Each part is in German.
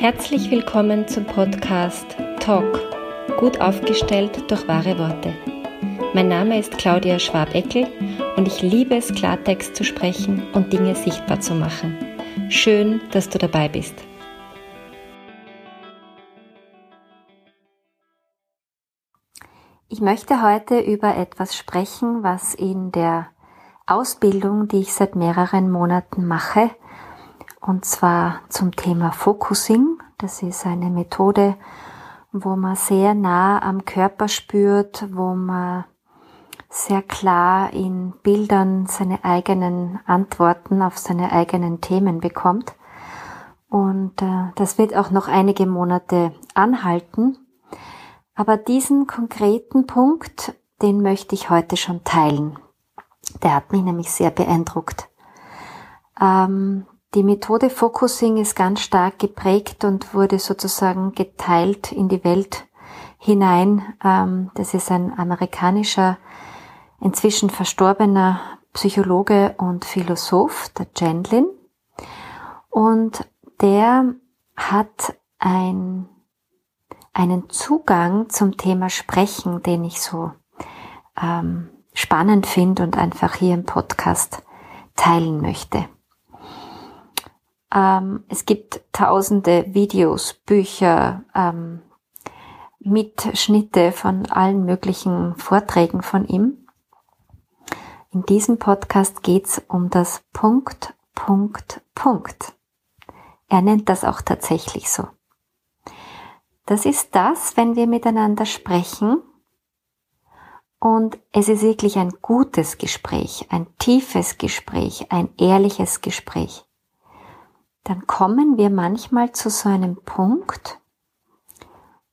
Herzlich willkommen zum Podcast Talk, gut aufgestellt durch wahre Worte. Mein Name ist Claudia Schwabeckel und ich liebe es, Klartext zu sprechen und Dinge sichtbar zu machen. Schön, dass du dabei bist. Ich möchte heute über etwas sprechen, was in der Ausbildung, die ich seit mehreren Monaten mache, und zwar zum Thema Focusing. Das ist eine Methode, wo man sehr nah am Körper spürt, wo man sehr klar in Bildern seine eigenen Antworten auf seine eigenen Themen bekommt. Und äh, das wird auch noch einige Monate anhalten. Aber diesen konkreten Punkt, den möchte ich heute schon teilen. Der hat mich nämlich sehr beeindruckt. Ähm, die Methode Focusing ist ganz stark geprägt und wurde sozusagen geteilt in die Welt hinein. Ähm, das ist ein amerikanischer, inzwischen verstorbener Psychologe und Philosoph, der Gendlin. Und der hat ein, einen Zugang zum Thema Sprechen, den ich so ähm, spannend finde und einfach hier im Podcast teilen möchte. Ähm, es gibt tausende Videos, Bücher, ähm, Mitschnitte von allen möglichen Vorträgen von ihm. In diesem Podcast geht's um das Punkt, Punkt, Punkt. Er nennt das auch tatsächlich so. Das ist das, wenn wir miteinander sprechen und es ist wirklich ein gutes Gespräch, ein tiefes Gespräch, ein ehrliches Gespräch dann kommen wir manchmal zu so einem Punkt,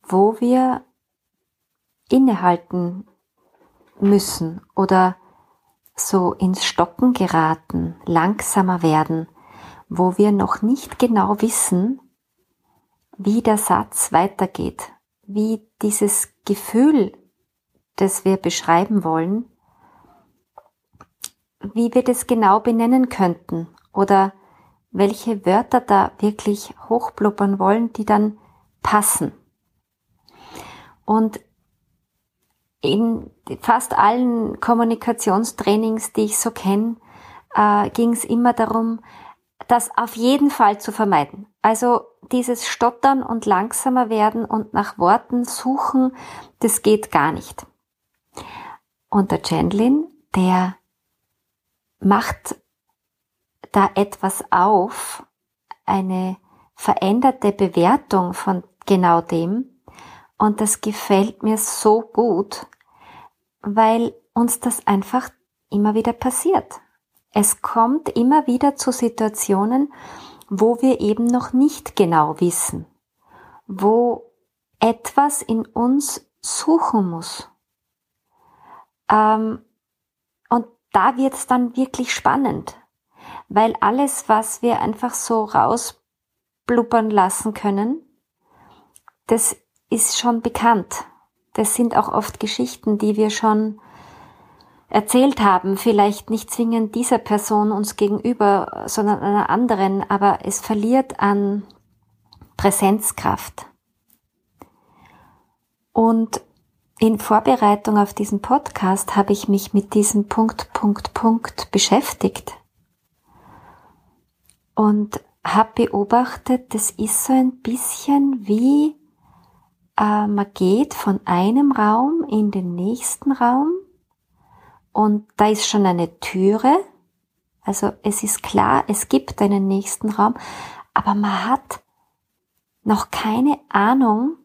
wo wir innehalten müssen oder so ins Stocken geraten, langsamer werden, wo wir noch nicht genau wissen, wie der Satz weitergeht, wie dieses Gefühl, das wir beschreiben wollen, wie wir das genau benennen könnten oder welche Wörter da wirklich hochblubbern wollen, die dann passen. Und in fast allen Kommunikationstrainings, die ich so kenne, äh, ging es immer darum, das auf jeden Fall zu vermeiden. Also dieses Stottern und langsamer werden und nach Worten suchen, das geht gar nicht. Und der Chandlin, der macht da etwas auf, eine veränderte Bewertung von genau dem. Und das gefällt mir so gut, weil uns das einfach immer wieder passiert. Es kommt immer wieder zu Situationen, wo wir eben noch nicht genau wissen, wo etwas in uns suchen muss. Ähm, und da wird es dann wirklich spannend, weil alles, was wir einfach so rausblubbern lassen können, das ist schon bekannt. Das sind auch oft Geschichten, die wir schon erzählt haben, vielleicht nicht zwingend dieser Person uns gegenüber, sondern einer anderen, aber es verliert an Präsenzkraft. Und in Vorbereitung auf diesen Podcast habe ich mich mit diesem Punkt, Punkt, Punkt beschäftigt und habe beobachtet, das ist so ein bisschen wie äh, man geht von einem Raum in den nächsten Raum und da ist schon eine Türe. Also es ist klar, es gibt einen nächsten Raum, aber man hat noch keine Ahnung,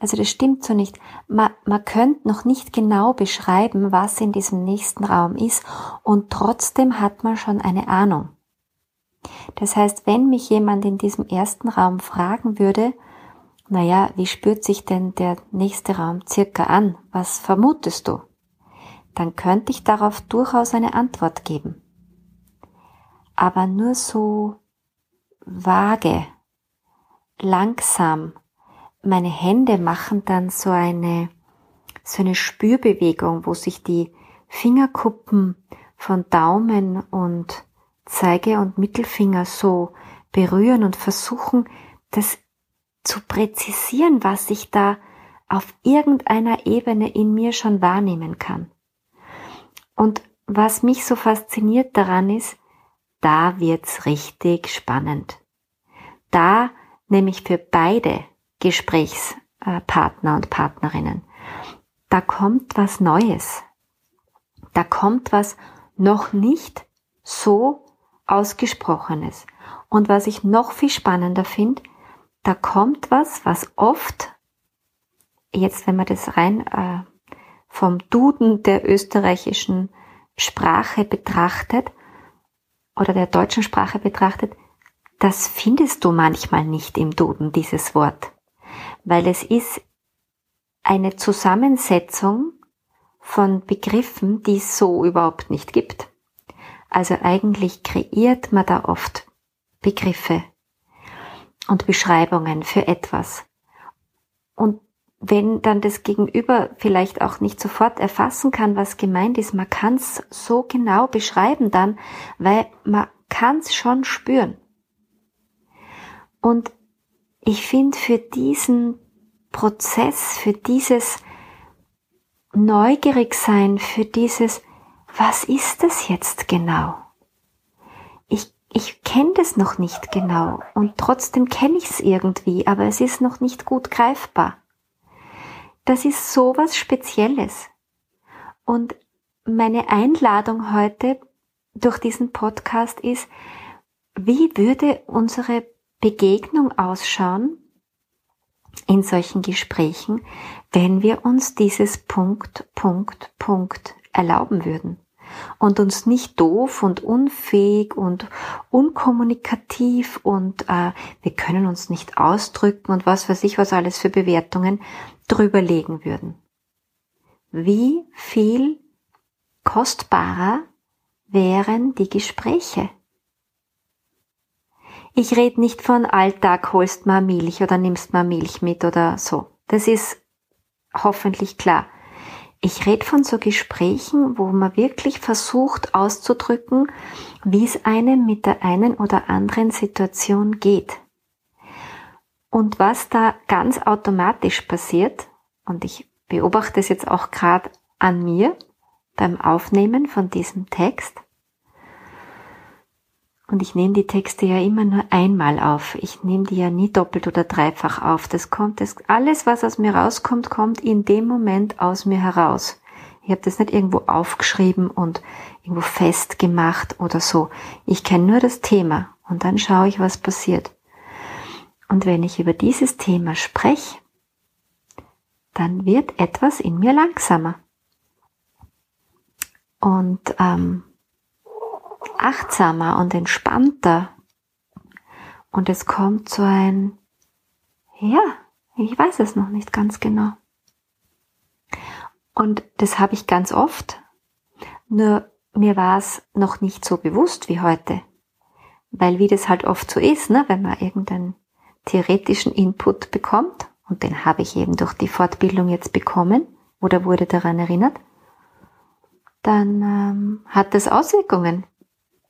also das stimmt so nicht. Man, man könnte noch nicht genau beschreiben, was in diesem nächsten Raum ist und trotzdem hat man schon eine Ahnung. Das heißt, wenn mich jemand in diesem ersten Raum fragen würde, naja, wie spürt sich denn der nächste Raum circa an? Was vermutest du? Dann könnte ich darauf durchaus eine Antwort geben. Aber nur so vage, langsam. Meine Hände machen dann so eine, so eine Spürbewegung, wo sich die Fingerkuppen von Daumen und Zeige und Mittelfinger so berühren und versuchen, das zu präzisieren, was ich da auf irgendeiner Ebene in mir schon wahrnehmen kann. Und was mich so fasziniert daran ist, da wird's richtig spannend. Da nämlich für beide Gesprächspartner und Partnerinnen, da kommt was Neues. Da kommt was noch nicht so ausgesprochenes. Und was ich noch viel spannender finde, da kommt was, was oft, jetzt wenn man das rein äh, vom Duden der österreichischen Sprache betrachtet oder der deutschen Sprache betrachtet, das findest du manchmal nicht im Duden, dieses Wort, weil es ist eine Zusammensetzung von Begriffen, die es so überhaupt nicht gibt. Also eigentlich kreiert man da oft Begriffe und Beschreibungen für etwas. Und wenn dann das Gegenüber vielleicht auch nicht sofort erfassen kann, was gemeint ist, man kann es so genau beschreiben dann, weil man kann es schon spüren. Und ich finde für diesen Prozess, für dieses neugierig sein, für dieses, was ist das jetzt genau? Ich, ich kenne das noch nicht genau und trotzdem kenne ich es irgendwie, aber es ist noch nicht gut greifbar. Das ist so was Spezielles. Und meine Einladung heute durch diesen Podcast ist, wie würde unsere Begegnung ausschauen in solchen Gesprächen, wenn wir uns dieses Punkt, Punkt, Punkt erlauben würden und uns nicht doof und unfähig und unkommunikativ und äh, wir können uns nicht ausdrücken und was weiß ich was alles für Bewertungen drüber legen würden. Wie viel kostbarer wären die Gespräche? Ich rede nicht von Alltag, holst mal Milch oder nimmst mal Milch mit oder so. Das ist hoffentlich klar. Ich rede von so Gesprächen, wo man wirklich versucht auszudrücken, wie es einem mit der einen oder anderen Situation geht. Und was da ganz automatisch passiert, und ich beobachte es jetzt auch gerade an mir beim Aufnehmen von diesem Text, und ich nehme die Texte ja immer nur einmal auf. Ich nehme die ja nie doppelt oder dreifach auf. Das kommt, das, alles, was aus mir rauskommt, kommt in dem Moment aus mir heraus. Ich habe das nicht irgendwo aufgeschrieben und irgendwo festgemacht oder so. Ich kenne nur das Thema und dann schaue ich, was passiert. Und wenn ich über dieses Thema spreche, dann wird etwas in mir langsamer. Und ähm, achtsamer und entspannter. Und es kommt so ein, ja, ich weiß es noch nicht ganz genau. Und das habe ich ganz oft. Nur mir war es noch nicht so bewusst wie heute. Weil wie das halt oft so ist, ne, wenn man irgendeinen theoretischen Input bekommt, und den habe ich eben durch die Fortbildung jetzt bekommen oder wurde daran erinnert, dann ähm, hat das Auswirkungen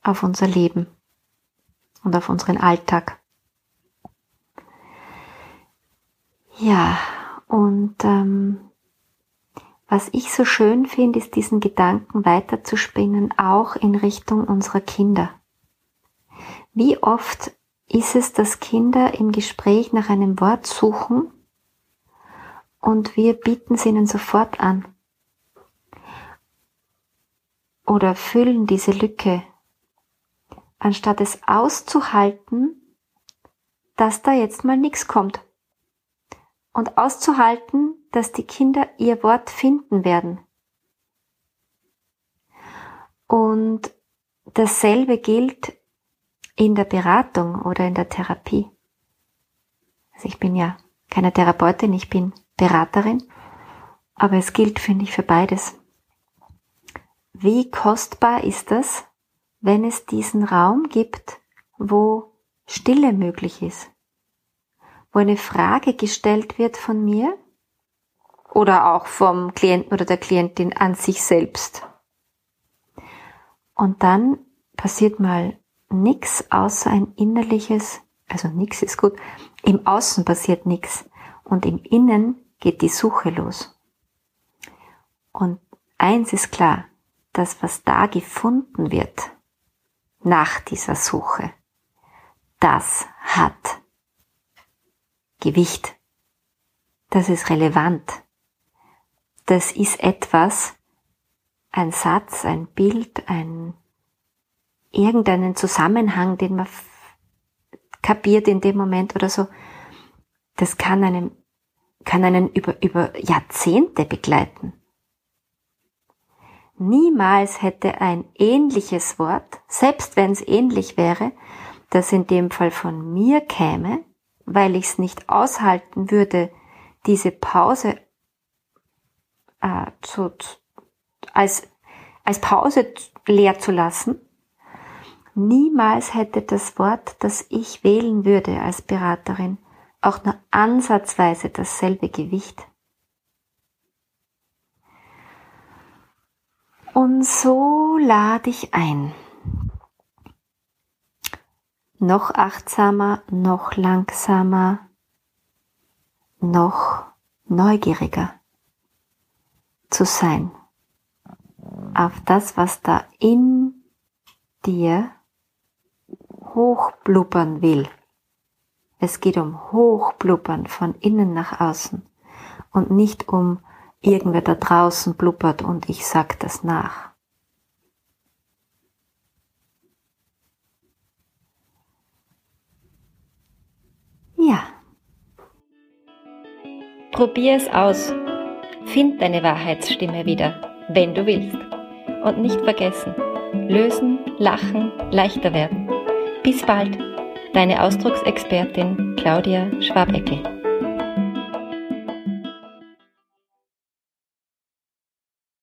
auf unser Leben und auf unseren Alltag. Ja, und ähm, was ich so schön finde, ist diesen Gedanken weiterzuspinnen, auch in Richtung unserer Kinder. Wie oft ist es, dass Kinder im Gespräch nach einem Wort suchen und wir bieten es ihnen sofort an oder füllen diese Lücke anstatt es auszuhalten, dass da jetzt mal nichts kommt. Und auszuhalten, dass die Kinder ihr Wort finden werden. Und dasselbe gilt in der Beratung oder in der Therapie. Also ich bin ja keine Therapeutin, ich bin Beraterin, aber es gilt, finde ich, für beides. Wie kostbar ist das, wenn es diesen Raum gibt, wo Stille möglich ist, wo eine Frage gestellt wird von mir oder auch vom Klienten oder der Klientin an sich selbst. Und dann passiert mal nichts außer ein innerliches Also nichts ist gut. Im Außen passiert nichts und im Innen geht die Suche los. Und eins ist klar, das, was da gefunden wird, nach dieser Suche, das hat Gewicht. Das ist relevant. Das ist etwas, ein Satz, ein Bild, ein irgendeinen Zusammenhang, den man kapiert in dem Moment oder so. Das kann einen, kann einen über, über Jahrzehnte begleiten. Niemals hätte ein ähnliches Wort, selbst wenn es ähnlich wäre, das in dem Fall von mir käme, weil ich es nicht aushalten würde, diese Pause äh, zu, als, als Pause leer zu lassen, niemals hätte das Wort, das ich wählen würde als Beraterin, auch nur ansatzweise dasselbe Gewicht. Und so lade ich ein. Noch achtsamer, noch langsamer, noch neugieriger zu sein auf das, was da in dir hochblubbern will. Es geht um Hochblubbern von innen nach außen und nicht um irgendwer da draußen blubbert und ich sag das nach. Ja. Probier es aus. Find deine Wahrheitsstimme wieder, wenn du willst. Und nicht vergessen, lösen, lachen, leichter werden. Bis bald, deine Ausdrucksexpertin Claudia Schwabeckel.